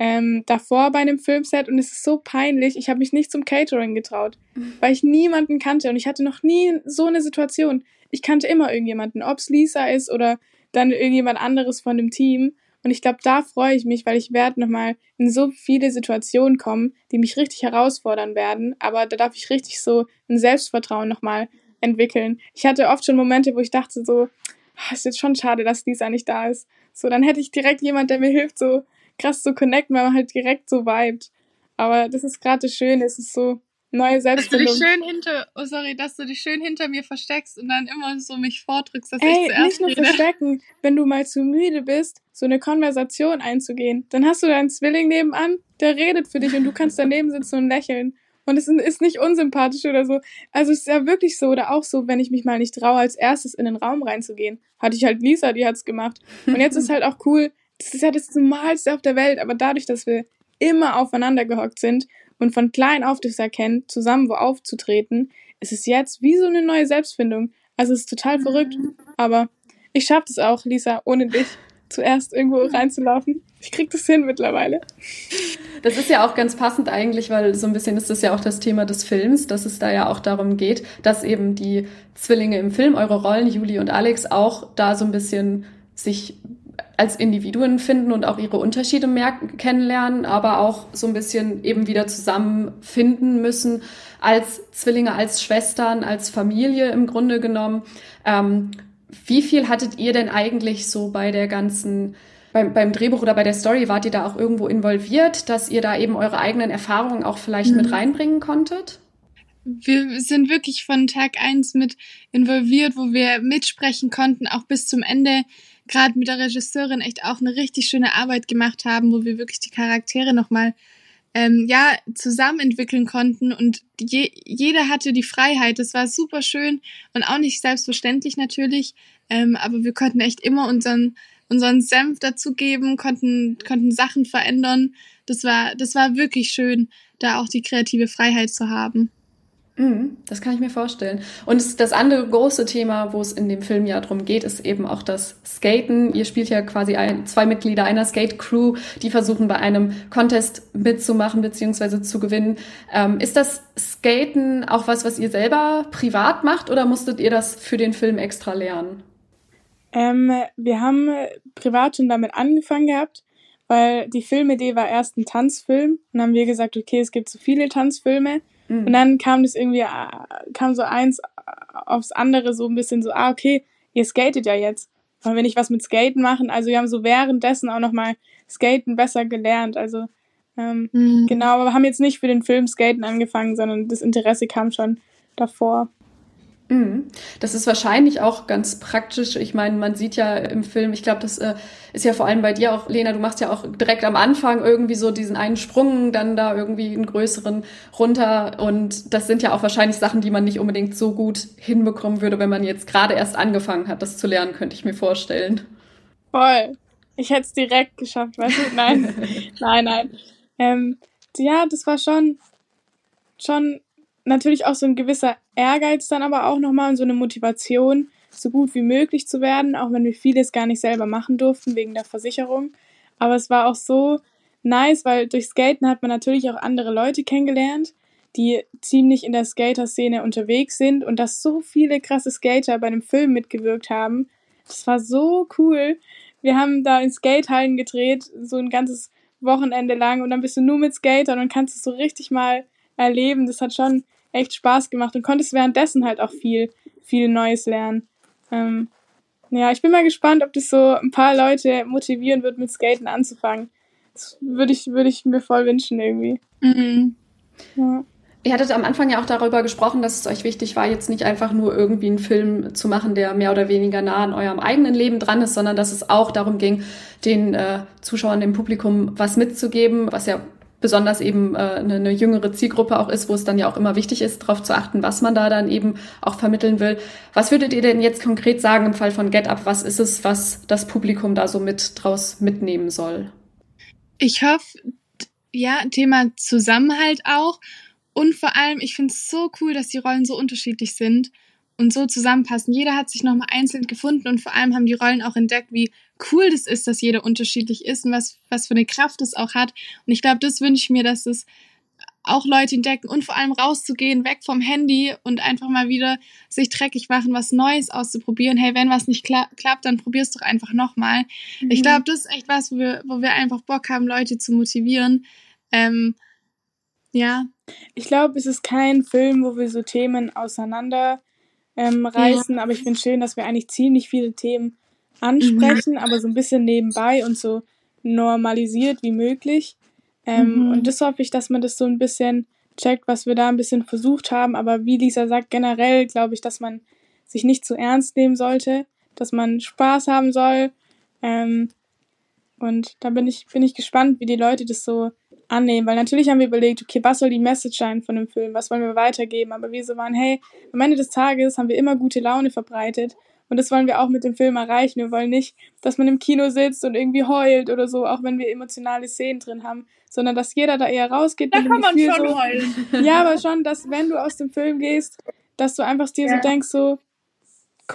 ähm, davor bei einem Filmset und es ist so peinlich. Ich habe mich nicht zum Catering getraut, weil ich niemanden kannte und ich hatte noch nie so eine Situation. Ich kannte immer irgendjemanden, ob es Lisa ist oder dann irgendjemand anderes von dem Team. Und ich glaube, da freue ich mich, weil ich werde nochmal in so viele Situationen kommen, die mich richtig herausfordern werden. Aber da darf ich richtig so ein Selbstvertrauen nochmal entwickeln. Ich hatte oft schon Momente, wo ich dachte so, ah, ist jetzt schon schade, dass Lisa nicht da ist. So, dann hätte ich direkt jemand, der mir hilft, so krass zu connecten, weil man halt direkt so vibet. Aber das ist gerade das Schöne, es ist so neue Selbstfindung. Dass du dich schön hinter, oh sorry, dass du dich schön hinter mir versteckst und dann immer so mich vordrückst, dass Ey, ich zuerst nicht nur rede. verstecken, wenn du mal zu müde bist, so eine Konversation einzugehen, dann hast du deinen Zwilling nebenan, der redet für dich und du kannst daneben sitzen und lächeln. Und es ist nicht unsympathisch oder so. Also es ist ja wirklich so oder auch so, wenn ich mich mal nicht traue, als erstes in den Raum reinzugehen. Hatte ich halt Lisa, die hat's gemacht. Und jetzt ist halt auch cool, das ist ja das Normalste auf der Welt, aber dadurch, dass wir immer aufeinander gehockt sind und von klein auf das erkennen, zusammen wo aufzutreten, ist es jetzt wie so eine neue Selbstfindung. Also es ist total verrückt, aber ich schaff das auch, Lisa, ohne dich zuerst irgendwo reinzulaufen. Ich krieg das hin mittlerweile. Das ist ja auch ganz passend eigentlich, weil so ein bisschen ist das ja auch das Thema des Films, dass es da ja auch darum geht, dass eben die Zwillinge im Film, eure Rollen, Juli und Alex, auch da so ein bisschen sich als Individuen finden und auch ihre Unterschiede mehr kennenlernen, aber auch so ein bisschen eben wieder zusammenfinden müssen als Zwillinge, als Schwestern, als Familie im Grunde genommen. Ähm, wie viel hattet ihr denn eigentlich so bei der ganzen beim, beim Drehbuch oder bei der Story wart ihr da auch irgendwo involviert, dass ihr da eben eure eigenen Erfahrungen auch vielleicht mhm. mit reinbringen konntet? Wir sind wirklich von Tag eins mit involviert, wo wir mitsprechen konnten, auch bis zum Ende gerade mit der Regisseurin echt auch eine richtig schöne Arbeit gemacht haben, wo wir wirklich die Charaktere nochmal ähm, ja, zusammen entwickeln konnten und je, jeder hatte die Freiheit. Das war super schön und auch nicht selbstverständlich natürlich, ähm, aber wir konnten echt immer unseren, unseren Senf dazugeben, konnten, konnten Sachen verändern. Das war, das war wirklich schön, da auch die kreative Freiheit zu haben. Mhm, das kann ich mir vorstellen. Und das andere große Thema, wo es in dem Film ja drum geht, ist eben auch das Skaten. Ihr spielt ja quasi ein, zwei Mitglieder einer Skate-Crew, die versuchen bei einem Contest mitzumachen bzw. zu gewinnen. Ähm, ist das Skaten auch was, was ihr selber privat macht oder musstet ihr das für den Film extra lernen? Ähm, wir haben privat schon damit angefangen gehabt, weil die Filmidee war erst ein Tanzfilm. Und dann haben wir gesagt, okay, es gibt so viele Tanzfilme Mhm. Und dann kam das irgendwie, äh, kam so eins aufs andere so ein bisschen so, ah, okay, ihr skatet ja jetzt. Wollen wir nicht was mit Skaten machen? Also wir haben so währenddessen auch nochmal Skaten besser gelernt. Also ähm, mhm. genau, aber wir haben jetzt nicht für den Film Skaten angefangen, sondern das Interesse kam schon davor. Mhm. Das ist wahrscheinlich auch ganz praktisch. Ich meine, man sieht ja im Film, ich glaube, das äh, ist ja vor allem bei dir auch, Lena, du machst ja auch direkt am Anfang irgendwie so diesen einen Sprung, dann da irgendwie einen größeren runter. Und das sind ja auch wahrscheinlich Sachen, die man nicht unbedingt so gut hinbekommen würde, wenn man jetzt gerade erst angefangen hat, das zu lernen, könnte ich mir vorstellen. Voll. Ich hätte es direkt geschafft, weißt du? Nein, nein, nein. Ähm, ja, das war schon, schon natürlich auch so ein gewisser Ehrgeiz dann aber auch nochmal und so eine Motivation, so gut wie möglich zu werden, auch wenn wir vieles gar nicht selber machen durften wegen der Versicherung. Aber es war auch so nice, weil durch Skaten hat man natürlich auch andere Leute kennengelernt, die ziemlich in der Skater-Szene unterwegs sind und dass so viele krasse Skater bei einem Film mitgewirkt haben. Das war so cool. Wir haben da in Skatehallen gedreht, so ein ganzes Wochenende lang und dann bist du nur mit Skatern und kannst es so richtig mal erleben. Das hat schon echt Spaß gemacht und konntest währenddessen halt auch viel, viel Neues lernen. Ähm, ja, ich bin mal gespannt, ob das so ein paar Leute motivieren wird, mit Skaten anzufangen. Das würde ich, würde ich mir voll wünschen irgendwie. Mhm. Ja. Ihr hattet am Anfang ja auch darüber gesprochen, dass es euch wichtig war, jetzt nicht einfach nur irgendwie einen Film zu machen, der mehr oder weniger nah an eurem eigenen Leben dran ist, sondern dass es auch darum ging, den äh, Zuschauern, dem Publikum was mitzugeben, was ja besonders eben äh, eine, eine jüngere Zielgruppe auch ist, wo es dann ja auch immer wichtig ist, darauf zu achten, was man da dann eben auch vermitteln will. Was würdet ihr denn jetzt konkret sagen im Fall von Get Up? Was ist es, was das Publikum da so mit draus mitnehmen soll? Ich hoffe, ja, Thema Zusammenhalt auch. Und vor allem, ich finde es so cool, dass die Rollen so unterschiedlich sind und so zusammenpassen. Jeder hat sich nochmal einzeln gefunden und vor allem haben die Rollen auch entdeckt, wie cool das ist, dass jeder unterschiedlich ist und was, was für eine Kraft es auch hat. Und ich glaube, das wünsche ich mir, dass es auch Leute entdecken und vor allem rauszugehen, weg vom Handy und einfach mal wieder sich dreckig machen, was Neues auszuprobieren. Hey, wenn was nicht kla klappt, dann probier's doch einfach nochmal. Mhm. Ich glaube, das ist echt was, wo wir, wo wir einfach Bock haben, Leute zu motivieren. Ähm, ja. Ich glaube, es ist kein Film, wo wir so Themen auseinander ähm, reißen, ja. aber ich finde schön, dass wir eigentlich ziemlich viele Themen ansprechen, mhm. aber so ein bisschen nebenbei und so normalisiert wie möglich. Ähm, mhm. Und das hoffe ich, dass man das so ein bisschen checkt, was wir da ein bisschen versucht haben. Aber wie Lisa sagt, generell glaube ich, dass man sich nicht zu ernst nehmen sollte, dass man Spaß haben soll. Ähm, und da bin ich, bin ich gespannt, wie die Leute das so annehmen, weil natürlich haben wir überlegt, okay, was soll die Message sein von dem Film, was wollen wir weitergeben, aber wir so waren, hey, am Ende des Tages haben wir immer gute Laune verbreitet und das wollen wir auch mit dem Film erreichen. Wir wollen nicht, dass man im Kino sitzt und irgendwie heult oder so, auch wenn wir emotionale Szenen drin haben, sondern dass jeder da eher rausgeht. Da kann man schon so, heulen. Ja, aber schon, dass wenn du aus dem Film gehst, dass du einfach dir ja. so denkst, so,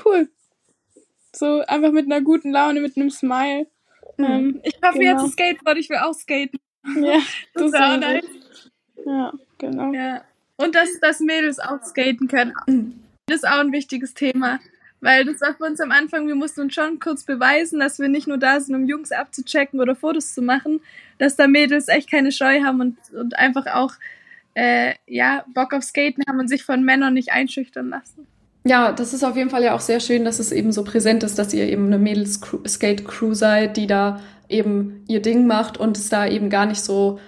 cool. So einfach mit einer guten Laune, mit einem Smile. Mhm. Ähm, ich hoffe genau. jetzt Skateboard, ich will auch skaten. Ja, das, ist auch nice. Ja, genau. Ja. Und dass, dass Mädels auch skaten können. Das ist auch ein wichtiges Thema. Weil das war für uns am Anfang, wir mussten uns schon kurz beweisen, dass wir nicht nur da sind, um Jungs abzuchecken oder Fotos zu machen, dass da Mädels echt keine Scheu haben und, und einfach auch äh, ja, Bock auf Skaten haben und sich von Männern nicht einschüchtern lassen. Ja, das ist auf jeden Fall ja auch sehr schön, dass es eben so präsent ist, dass ihr eben eine Mädels-Skate-Crew seid, die da eben ihr Ding macht und es da eben gar nicht so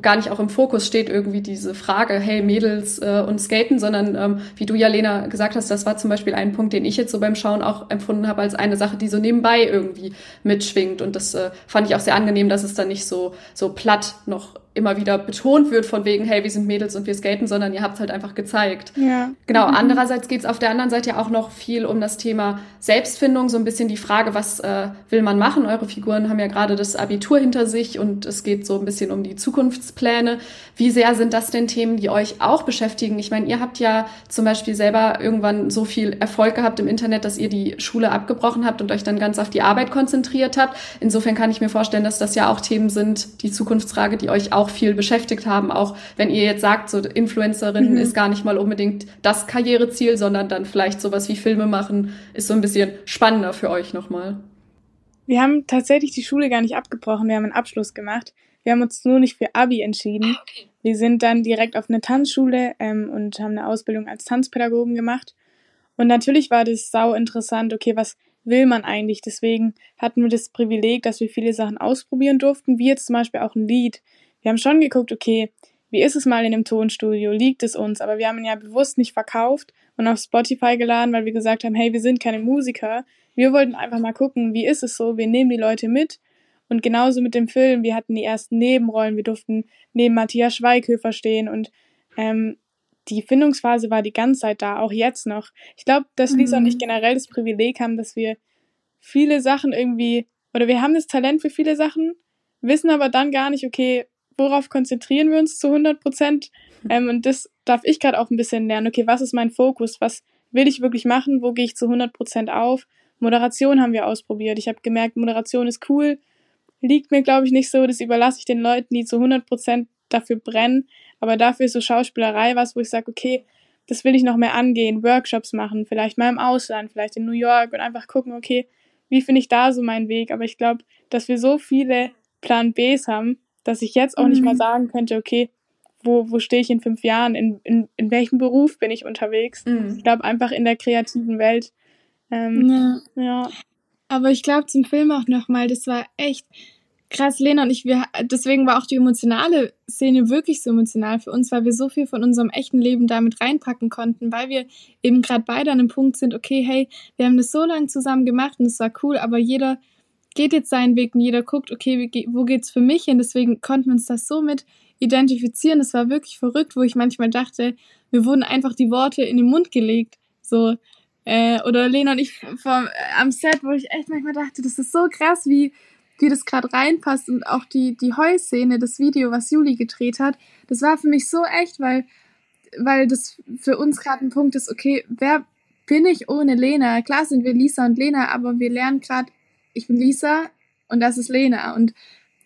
gar nicht auch im Fokus steht irgendwie diese Frage, hey Mädels äh, und Skaten, sondern ähm, wie du ja, Lena, gesagt hast, das war zum Beispiel ein Punkt, den ich jetzt so beim Schauen auch empfunden habe als eine Sache, die so nebenbei irgendwie mitschwingt. Und das äh, fand ich auch sehr angenehm, dass es dann nicht so, so platt noch immer wieder betont wird von wegen, hey, wir sind Mädels und wir skaten, sondern ihr habt es halt einfach gezeigt. Ja. Genau, mhm. andererseits geht es auf der anderen Seite ja auch noch viel um das Thema Selbstfindung, so ein bisschen die Frage, was äh, will man machen? Eure Figuren haben ja gerade das Abitur hinter sich und es geht so ein bisschen um die Zukunftspläne. Wie sehr sind das denn Themen, die euch auch beschäftigen? Ich meine, ihr habt ja zum Beispiel selber irgendwann so viel Erfolg gehabt im Internet, dass ihr die Schule abgebrochen habt und euch dann ganz auf die Arbeit konzentriert habt. Insofern kann ich mir vorstellen, dass das ja auch Themen sind, die Zukunftsfrage, die euch auch auch viel beschäftigt haben, auch wenn ihr jetzt sagt, so Influencerin mhm. ist gar nicht mal unbedingt das Karriereziel, sondern dann vielleicht sowas wie Filme machen, ist so ein bisschen spannender für euch nochmal. Wir haben tatsächlich die Schule gar nicht abgebrochen, wir haben einen Abschluss gemacht. Wir haben uns nur nicht für Abi entschieden. Ah, okay. Wir sind dann direkt auf eine Tanzschule ähm, und haben eine Ausbildung als Tanzpädagogen gemacht. Und natürlich war das sau interessant, okay, was will man eigentlich? Deswegen hatten wir das Privileg, dass wir viele Sachen ausprobieren durften, wie jetzt zum Beispiel auch ein Lied wir haben schon geguckt, okay, wie ist es mal in einem Tonstudio? Liegt es uns? Aber wir haben ihn ja bewusst nicht verkauft und auf Spotify geladen, weil wir gesagt haben, hey, wir sind keine Musiker. Wir wollten einfach mal gucken, wie ist es so? Wir nehmen die Leute mit. Und genauso mit dem Film, wir hatten die ersten Nebenrollen, wir durften neben Matthias Schweighöfer stehen und ähm, die Findungsphase war die ganze Zeit da, auch jetzt noch. Ich glaube, dass Lisa mhm. und ich generell das Privileg haben, dass wir viele Sachen irgendwie, oder wir haben das Talent für viele Sachen, wissen aber dann gar nicht, okay, worauf konzentrieren wir uns zu 100 Prozent? Ähm, und das darf ich gerade auch ein bisschen lernen. Okay, was ist mein Fokus? Was will ich wirklich machen? Wo gehe ich zu 100 Prozent auf? Moderation haben wir ausprobiert. Ich habe gemerkt, Moderation ist cool. Liegt mir, glaube ich, nicht so. Das überlasse ich den Leuten, die zu 100 Prozent dafür brennen. Aber dafür ist so Schauspielerei was, wo ich sage, okay, das will ich noch mehr angehen, Workshops machen, vielleicht mal im Ausland, vielleicht in New York und einfach gucken, okay, wie finde ich da so meinen Weg? Aber ich glaube, dass wir so viele Plan Bs haben, dass ich jetzt auch mhm. nicht mal mhm. sagen könnte, okay, wo, wo stehe ich in fünf Jahren, in, in, in welchem Beruf bin ich unterwegs. Mhm. Ich glaube einfach in der kreativen Welt. Ähm, ja. ja. Aber ich glaube zum Film auch nochmal, das war echt krass, Lena und ich, wir, deswegen war auch die emotionale Szene wirklich so emotional für uns, weil wir so viel von unserem echten Leben damit reinpacken konnten, weil wir eben gerade beide an einem Punkt sind, okay, hey, wir haben das so lange zusammen gemacht und es war cool, aber jeder geht jetzt seinen Weg und jeder guckt, okay, wo geht's für mich hin? Deswegen konnten wir uns das so mit identifizieren. Das war wirklich verrückt, wo ich manchmal dachte, mir wurden einfach die Worte in den Mund gelegt. So, äh, oder Lena und ich vom, äh, am Set, wo ich echt manchmal dachte, das ist so krass, wie, wie das gerade reinpasst und auch die, die Heuszene, das Video, was Juli gedreht hat, das war für mich so echt, weil, weil das für uns gerade ein Punkt ist, okay, wer bin ich ohne Lena? Klar sind wir Lisa und Lena, aber wir lernen gerade, ich bin Lisa und das ist Lena und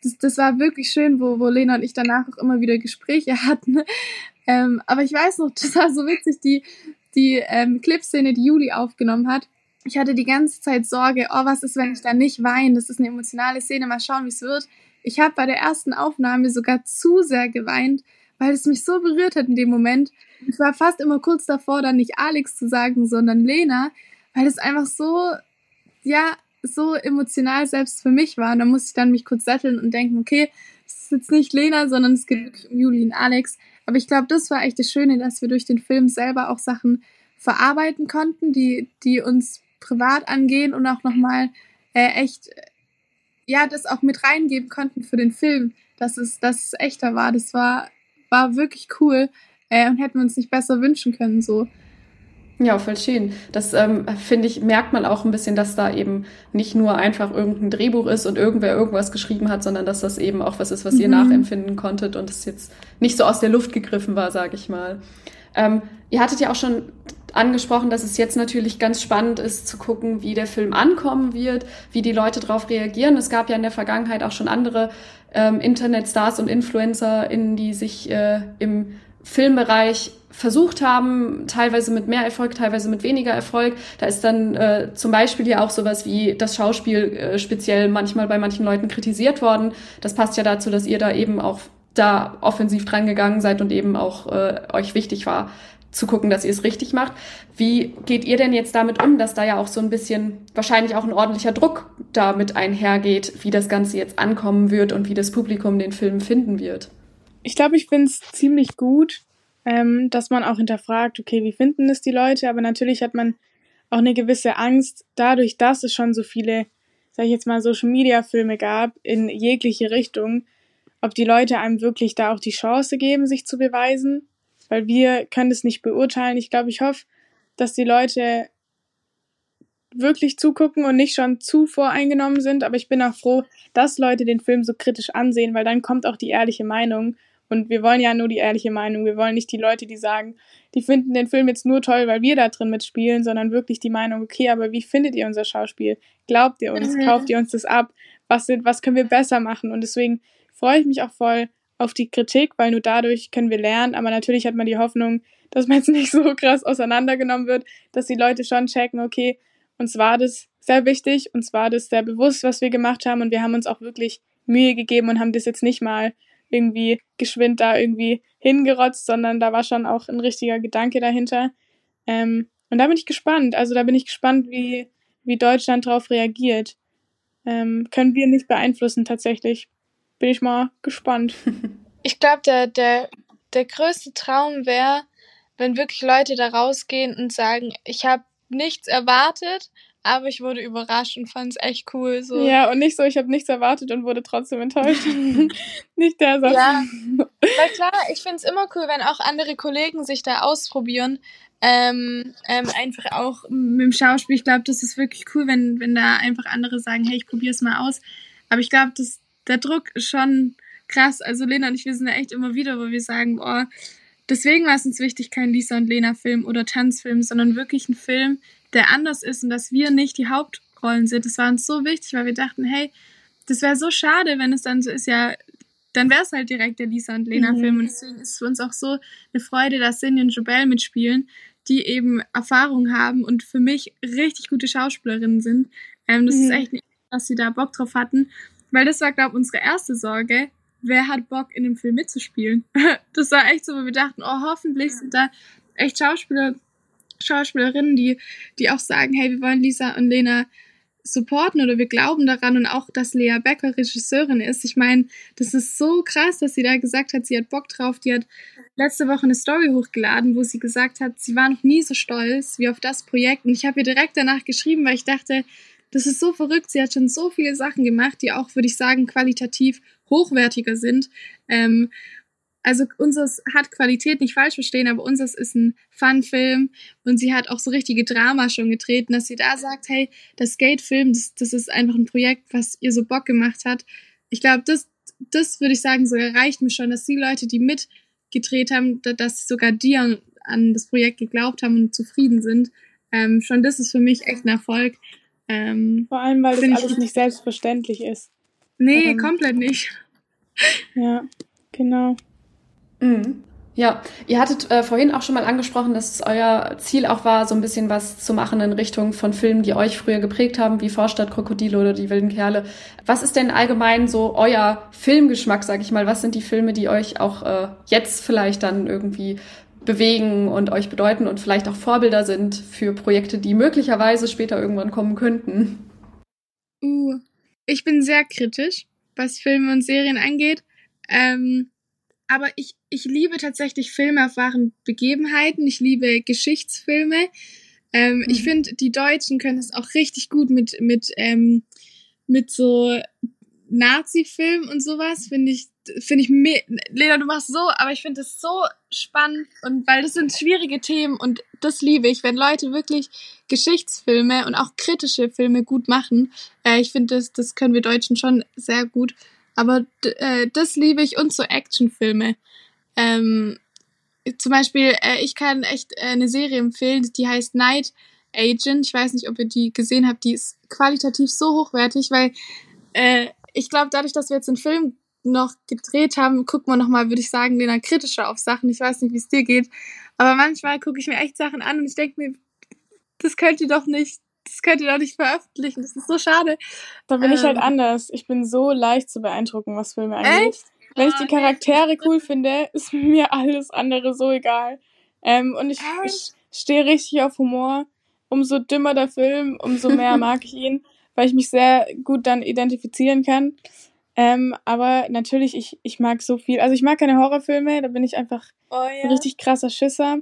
das, das war wirklich schön, wo, wo Lena und ich danach auch immer wieder Gespräche hatten. Ähm, aber ich weiß noch, das war so witzig, die, die ähm, Clipszene, die Juli aufgenommen hat. Ich hatte die ganze Zeit Sorge, oh, was ist, wenn ich da nicht weine? Das ist eine emotionale Szene, mal schauen, wie es wird. Ich habe bei der ersten Aufnahme sogar zu sehr geweint, weil es mich so berührt hat in dem Moment. Ich war fast immer kurz davor, dann nicht Alex zu sagen, sondern Lena, weil es einfach so, ja, so emotional selbst für mich war. Und da musste ich dann mich kurz setteln und denken, okay, es ist jetzt nicht Lena, sondern es geht wirklich um Juli und Alex. Aber ich glaube, das war echt das Schöne, dass wir durch den Film selber auch Sachen verarbeiten konnten, die, die uns privat angehen und auch nochmal äh, echt, ja, das auch mit reingeben konnten für den Film, dass es, dass es echter war. Das war, war wirklich cool äh, und hätten wir uns nicht besser wünschen können, so. Ja, voll schön. Das ähm, finde ich, merkt man auch ein bisschen, dass da eben nicht nur einfach irgendein Drehbuch ist und irgendwer irgendwas geschrieben hat, sondern dass das eben auch was ist, was mhm. ihr nachempfinden konntet und es jetzt nicht so aus der Luft gegriffen war, sage ich mal. Ähm, ihr hattet ja auch schon angesprochen, dass es jetzt natürlich ganz spannend ist zu gucken, wie der Film ankommen wird, wie die Leute darauf reagieren. Es gab ja in der Vergangenheit auch schon andere ähm, Internetstars und InfluencerInnen, die sich äh, im Filmbereich versucht haben, teilweise mit mehr Erfolg, teilweise mit weniger Erfolg. Da ist dann äh, zum Beispiel ja auch sowas wie das Schauspiel äh, speziell manchmal bei manchen Leuten kritisiert worden. Das passt ja dazu, dass ihr da eben auch da offensiv dran gegangen seid und eben auch äh, euch wichtig war, zu gucken, dass ihr es richtig macht. Wie geht ihr denn jetzt damit um, dass da ja auch so ein bisschen wahrscheinlich auch ein ordentlicher Druck damit einhergeht, wie das Ganze jetzt ankommen wird und wie das Publikum den Film finden wird? Ich glaube, ich finde es ziemlich gut, ähm, dass man auch hinterfragt, okay, wie finden es die Leute? Aber natürlich hat man auch eine gewisse Angst, dadurch, dass es schon so viele, sag ich jetzt mal, Social Media Filme gab, in jegliche Richtung, ob die Leute einem wirklich da auch die Chance geben, sich zu beweisen. Weil wir können es nicht beurteilen. Ich glaube, ich hoffe, dass die Leute wirklich zugucken und nicht schon zu voreingenommen sind. Aber ich bin auch froh, dass Leute den Film so kritisch ansehen, weil dann kommt auch die ehrliche Meinung. Und wir wollen ja nur die ehrliche Meinung. Wir wollen nicht die Leute, die sagen, die finden den Film jetzt nur toll, weil wir da drin mitspielen, sondern wirklich die Meinung, okay, aber wie findet ihr unser Schauspiel? Glaubt ihr uns? Mhm. Kauft ihr uns das ab? Was, sind, was können wir besser machen? Und deswegen freue ich mich auch voll auf die Kritik, weil nur dadurch können wir lernen. Aber natürlich hat man die Hoffnung, dass man jetzt nicht so krass auseinandergenommen wird, dass die Leute schon checken, okay, uns war das sehr wichtig, uns war das sehr bewusst, was wir gemacht haben und wir haben uns auch wirklich Mühe gegeben und haben das jetzt nicht mal irgendwie geschwind da irgendwie hingerotzt, sondern da war schon auch ein richtiger Gedanke dahinter. Ähm, und da bin ich gespannt. Also da bin ich gespannt, wie, wie Deutschland darauf reagiert. Ähm, können wir nicht beeinflussen tatsächlich. Bin ich mal gespannt. Ich glaube, der, der, der größte Traum wäre, wenn wirklich Leute da rausgehen und sagen, ich habe nichts erwartet, aber ich wurde überrascht und fand es echt cool. So. Ja, und nicht so, ich habe nichts erwartet und wurde trotzdem enttäuscht. nicht der Satz. Ja, weil klar, ich finde es immer cool, wenn auch andere Kollegen sich da ausprobieren. Ähm, ähm, einfach auch mit dem Schauspiel. Ich glaube, das ist wirklich cool, wenn, wenn da einfach andere sagen, hey, ich probiere es mal aus. Aber ich glaube, der Druck ist schon krass. Also Lena und ich, wir sind ja echt immer wieder, wo wir sagen, boah, deswegen war es uns wichtig, kein Lisa und Lena Film oder Tanzfilm, sondern wirklich ein Film, der anders ist und dass wir nicht die Hauptrollen sind. Das war uns so wichtig, weil wir dachten, hey, das wäre so schade, wenn es dann so ist, ja, dann wäre es halt direkt der Lisa und Lena mhm. Film. Und deswegen ist es für uns auch so eine Freude, dass Cindy und Jobel mitspielen, die eben Erfahrung haben und für mich richtig gute Schauspielerinnen sind. Ähm, das mhm. ist echt nicht, dass sie da Bock drauf hatten. Weil das war, glaube ich, unsere erste Sorge. Wer hat Bock, in dem Film mitzuspielen? das war echt so, wo wir dachten, oh, hoffentlich sind da echt Schauspieler Schauspielerinnen, die, die auch sagen, hey, wir wollen Lisa und Lena supporten oder wir glauben daran und auch, dass Lea Becker Regisseurin ist. Ich meine, das ist so krass, dass sie da gesagt hat, sie hat Bock drauf. Die hat letzte Woche eine Story hochgeladen, wo sie gesagt hat, sie war noch nie so stolz wie auf das Projekt. Und ich habe ihr direkt danach geschrieben, weil ich dachte, das ist so verrückt. Sie hat schon so viele Sachen gemacht, die auch, würde ich sagen, qualitativ hochwertiger sind. Ähm, also unseres hat Qualität, nicht falsch verstehen, aber unseres ist ein Fun-Film und sie hat auch so richtige Drama schon getreten, dass sie da sagt, hey, das Skate-Film, das, das ist einfach ein Projekt, was ihr so Bock gemacht hat. Ich glaube, das, das würde ich sagen, so erreicht mir schon, dass die Leute, die mitgedreht haben, dass sogar die an, an das Projekt geglaubt haben und zufrieden sind. Ähm, schon das ist für mich echt ein Erfolg. Ähm, Vor allem, weil das alles nicht selbstverständlich ist. Nee, ähm, komplett nicht. Ja, genau. Mhm. Ja, ihr hattet äh, vorhin auch schon mal angesprochen, dass es euer Ziel auch war, so ein bisschen was zu machen in Richtung von Filmen, die euch früher geprägt haben, wie Vorstadt Krokodile oder Die wilden Kerle. Was ist denn allgemein so euer Filmgeschmack, sag ich mal? Was sind die Filme, die euch auch äh, jetzt vielleicht dann irgendwie bewegen und euch bedeuten und vielleicht auch Vorbilder sind für Projekte, die möglicherweise später irgendwann kommen könnten? Uh, ich bin sehr kritisch, was Filme und Serien angeht. Ähm, aber ich, ich liebe tatsächlich Filme auf wahren Begebenheiten. Ich liebe Geschichtsfilme. Ähm, mhm. Ich finde, die Deutschen können es auch richtig gut mit, mit, ähm, mit so Nazi-Film und sowas. Finde ich, finde ich, Lena, du machst so, aber ich finde es so spannend und weil das sind schwierige Themen und das liebe ich, wenn Leute wirklich Geschichtsfilme und auch kritische Filme gut machen. Äh, ich finde, das, das können wir Deutschen schon sehr gut. Aber äh, das liebe ich und so Actionfilme. Ähm, zum Beispiel, äh, ich kann echt äh, eine Serie empfehlen, die heißt Night Agent. Ich weiß nicht, ob ihr die gesehen habt. Die ist qualitativ so hochwertig, weil äh, ich glaube, dadurch, dass wir jetzt einen Film noch gedreht haben, gucken wir nochmal, würde ich sagen, Lena, kritischer auf Sachen. Ich weiß nicht, wie es dir geht. Aber manchmal gucke ich mir echt Sachen an und ich denke mir, das könnt ihr doch nicht das könnt ihr doch nicht veröffentlichen. Das ist so schade. Da bin ähm, ich halt ähm. anders. Ich bin so leicht zu beeindrucken, was Filme angeht. Echt? Wenn ich die Charaktere cool finde, ist mir alles andere so egal. Ähm, und ich, ich stehe richtig auf Humor. Umso dümmer der Film, umso mehr mag ich ihn, weil ich mich sehr gut dann identifizieren kann. Ähm, aber natürlich, ich, ich mag so viel. Also ich mag keine Horrorfilme, da bin ich einfach oh, ja. ein richtig krasser Schisser.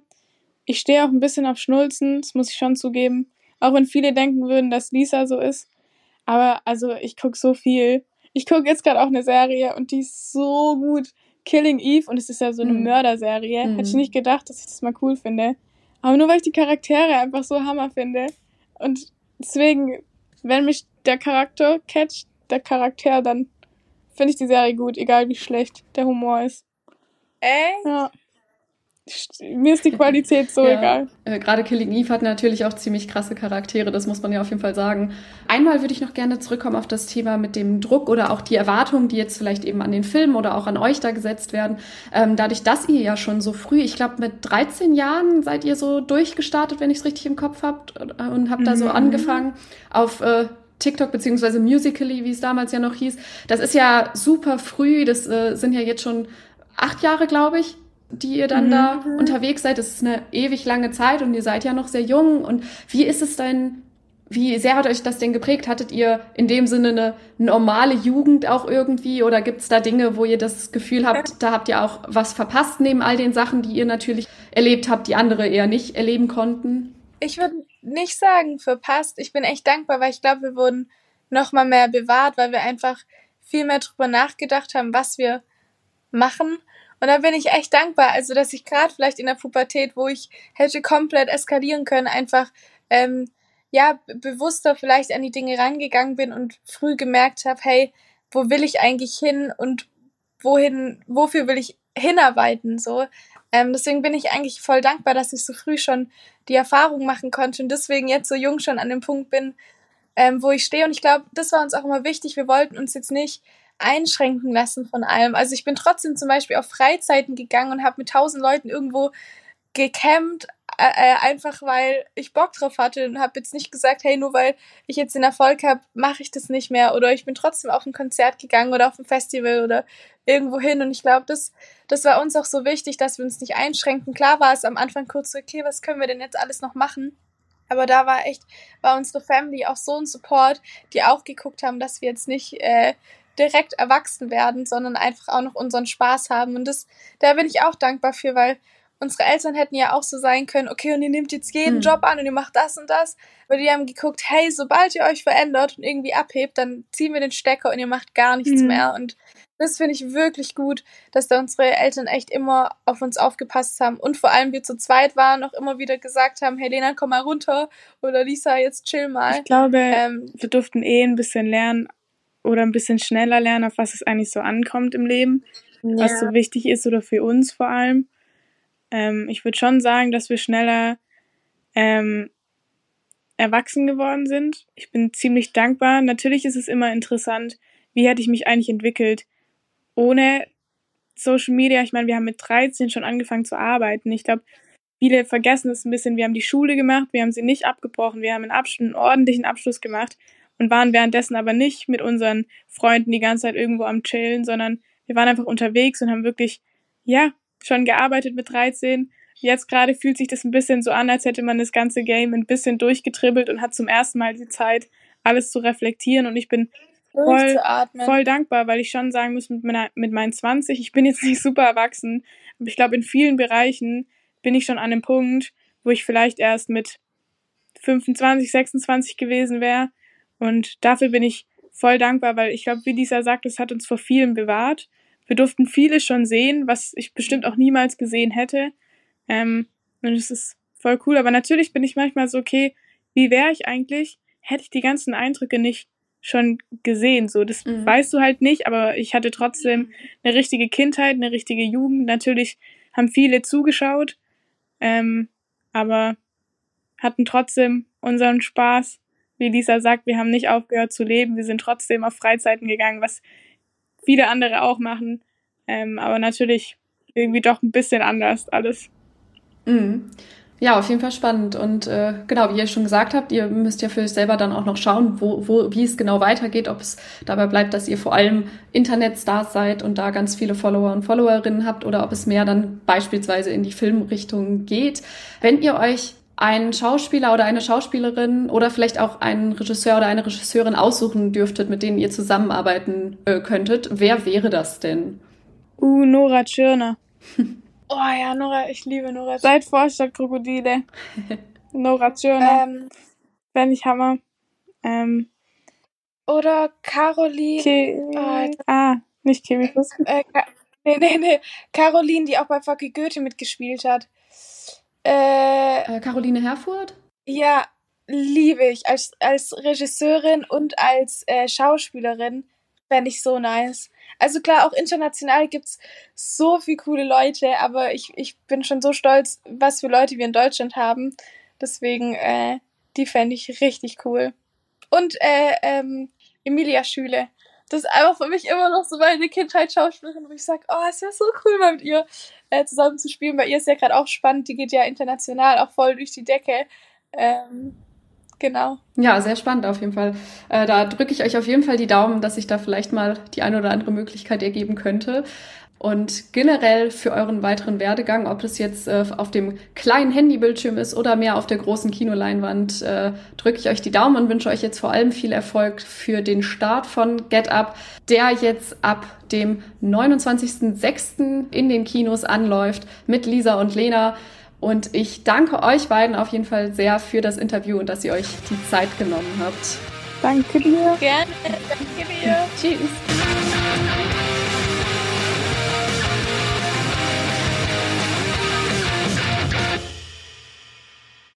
Ich stehe auch ein bisschen auf Schnulzen, das muss ich schon zugeben. Auch wenn viele denken würden, dass Lisa so ist. Aber also ich gucke so viel. Ich gucke jetzt gerade auch eine Serie und die ist so gut. Killing Eve und es ist ja so eine mhm. Mörderserie. Mhm. Hätte ich nicht gedacht, dass ich das mal cool finde. Aber nur weil ich die Charaktere einfach so hammer finde. Und deswegen, wenn mich der Charakter catcht, der Charakter, dann finde ich die Serie gut, egal wie schlecht der Humor ist. Echt? Ja mir ist die Qualität so ja. egal. Äh, Gerade Killing Eve hat natürlich auch ziemlich krasse Charaktere, das muss man ja auf jeden Fall sagen. Einmal würde ich noch gerne zurückkommen auf das Thema mit dem Druck oder auch die Erwartungen, die jetzt vielleicht eben an den Film oder auch an euch da gesetzt werden. Ähm, dadurch, dass ihr ja schon so früh, ich glaube mit 13 Jahren seid ihr so durchgestartet, wenn ich es richtig im Kopf habt äh, und habt mhm. da so mhm. angefangen auf äh, TikTok beziehungsweise Musically, wie es damals ja noch hieß. Das ist ja super früh, das äh, sind ja jetzt schon acht Jahre, glaube ich, die ihr dann mhm. da unterwegs seid. Das ist eine ewig lange Zeit und ihr seid ja noch sehr jung. Und wie ist es denn, wie sehr hat euch das denn geprägt? Hattet ihr in dem Sinne eine normale Jugend auch irgendwie oder gibt es da Dinge, wo ihr das Gefühl habt, da habt ihr auch was verpasst neben all den Sachen, die ihr natürlich erlebt habt, die andere eher nicht erleben konnten? Ich würde nicht sagen verpasst. Ich bin echt dankbar, weil ich glaube, wir wurden noch mal mehr bewahrt, weil wir einfach viel mehr drüber nachgedacht haben, was wir machen und da bin ich echt dankbar, also dass ich gerade vielleicht in der Pubertät, wo ich hätte komplett eskalieren können, einfach ähm, ja bewusster vielleicht an die Dinge rangegangen bin und früh gemerkt habe, hey, wo will ich eigentlich hin und wohin, wofür will ich hinarbeiten so. Ähm, deswegen bin ich eigentlich voll dankbar, dass ich so früh schon die Erfahrung machen konnte und deswegen jetzt so jung schon an dem Punkt bin, ähm, wo ich stehe. Und ich glaube, das war uns auch immer wichtig. Wir wollten uns jetzt nicht einschränken lassen von allem. Also ich bin trotzdem zum Beispiel auf Freizeiten gegangen und habe mit tausend Leuten irgendwo gecampt, äh, äh, einfach weil ich Bock drauf hatte und habe jetzt nicht gesagt, hey, nur weil ich jetzt den Erfolg habe, mache ich das nicht mehr. Oder ich bin trotzdem auf ein Konzert gegangen oder auf ein Festival oder irgendwo hin. Und ich glaube, das, das war uns auch so wichtig, dass wir uns nicht einschränken. Klar war es am Anfang kurz so, okay, was können wir denn jetzt alles noch machen? Aber da war echt, war unsere Family auch so ein Support, die auch geguckt haben, dass wir jetzt nicht äh, direkt erwachsen werden, sondern einfach auch noch unseren Spaß haben. Und das, da bin ich auch dankbar für, weil unsere Eltern hätten ja auch so sein können, okay, und ihr nehmt jetzt jeden mhm. Job an und ihr macht das und das. Aber die haben geguckt, hey, sobald ihr euch verändert und irgendwie abhebt, dann ziehen wir den Stecker und ihr macht gar nichts mhm. mehr. Und das finde ich wirklich gut, dass da unsere Eltern echt immer auf uns aufgepasst haben. Und vor allem wir zu zweit waren, auch immer wieder gesagt haben, hey Lena, komm mal runter. Oder Lisa, jetzt chill mal. Ich glaube, ähm, wir durften eh ein bisschen lernen oder ein bisschen schneller lernen, auf was es eigentlich so ankommt im Leben. Ja. Was so wichtig ist oder für uns vor allem. Ähm, ich würde schon sagen, dass wir schneller ähm, erwachsen geworden sind. Ich bin ziemlich dankbar. Natürlich ist es immer interessant, wie hätte ich mich eigentlich entwickelt ohne Social Media. Ich meine, wir haben mit 13 schon angefangen zu arbeiten. Ich glaube, viele vergessen es ein bisschen. Wir haben die Schule gemacht, wir haben sie nicht abgebrochen, wir haben einen, Abschluss, einen ordentlichen Abschluss gemacht und waren währenddessen aber nicht mit unseren Freunden die ganze Zeit irgendwo am Chillen, sondern wir waren einfach unterwegs und haben wirklich, ja, schon gearbeitet mit 13. Jetzt gerade fühlt sich das ein bisschen so an, als hätte man das ganze Game ein bisschen durchgetribbelt und hat zum ersten Mal die Zeit, alles zu reflektieren. Und ich bin voll, voll dankbar, weil ich schon sagen muss, mit, meiner, mit meinen 20, ich bin jetzt nicht super erwachsen, aber ich glaube, in vielen Bereichen bin ich schon an einem Punkt, wo ich vielleicht erst mit 25, 26 gewesen wäre. Und dafür bin ich voll dankbar, weil ich glaube, wie Lisa sagt, es hat uns vor vielem bewahrt. Wir durften vieles schon sehen, was ich bestimmt auch niemals gesehen hätte. Ähm, und es ist voll cool. Aber natürlich bin ich manchmal so, okay, wie wäre ich eigentlich, hätte ich die ganzen Eindrücke nicht schon gesehen. So, das mhm. weißt du halt nicht, aber ich hatte trotzdem eine richtige Kindheit, eine richtige Jugend. Natürlich haben viele zugeschaut, ähm, aber hatten trotzdem unseren Spaß. Wie Lisa sagt, wir haben nicht aufgehört zu leben. Wir sind trotzdem auf Freizeiten gegangen, was viele andere auch machen. Ähm, aber natürlich irgendwie doch ein bisschen anders alles. Mhm. Ja, auf jeden Fall spannend. Und äh, genau, wie ihr schon gesagt habt, ihr müsst ja für euch selber dann auch noch schauen, wo, wo, wie es genau weitergeht, ob es dabei bleibt, dass ihr vor allem Internetstars seid und da ganz viele Follower und Followerinnen habt oder ob es mehr dann beispielsweise in die Filmrichtung geht. Wenn ihr euch einen Schauspieler oder eine Schauspielerin oder vielleicht auch einen Regisseur oder eine Regisseurin aussuchen dürftet, mit denen ihr zusammenarbeiten äh, könntet, wer wäre das denn? Uh, Nora Tschirner. Oh ja, Nora, ich liebe Nora. Seit Vorstadt Krokodile. Nora Tschirner. Ähm, Wenn ich Hammer. Ähm, oder Caroline. Ke oh, ah, nicht Kimi äh, Nee, nee, nee. Caroline, die auch bei Fucky Goethe mitgespielt hat. Äh, äh, Caroline Herfurth? Ja, liebe ich. Als, als Regisseurin und als äh, Schauspielerin fände ich so nice. Also klar, auch international gibt's so viele coole Leute, aber ich, ich bin schon so stolz, was für Leute wir in Deutschland haben. Deswegen, äh, die fände ich richtig cool. Und äh, ähm, Emilia Schüle. Das ist einfach für mich immer noch so meine Kindheitsschauspielerin, wo ich sage, oh, es wäre so cool, mal mit ihr äh, zusammen zu spielen. Bei ihr ist ja gerade auch spannend, die geht ja international auch voll durch die Decke. Ähm, Genau. Ja, sehr spannend auf jeden Fall. Äh, da drücke ich euch auf jeden Fall die Daumen, dass sich da vielleicht mal die eine oder andere Möglichkeit ergeben könnte. Und generell für euren weiteren Werdegang, ob das jetzt äh, auf dem kleinen Handybildschirm ist oder mehr auf der großen Kinoleinwand, äh, drücke ich euch die Daumen und wünsche euch jetzt vor allem viel Erfolg für den Start von Get Up, der jetzt ab dem 29.06. in den Kinos anläuft mit Lisa und Lena. Und ich danke euch beiden auf jeden Fall sehr für das Interview und dass ihr euch die Zeit genommen habt. Danke dir. Gerne. Danke dir. Tschüss.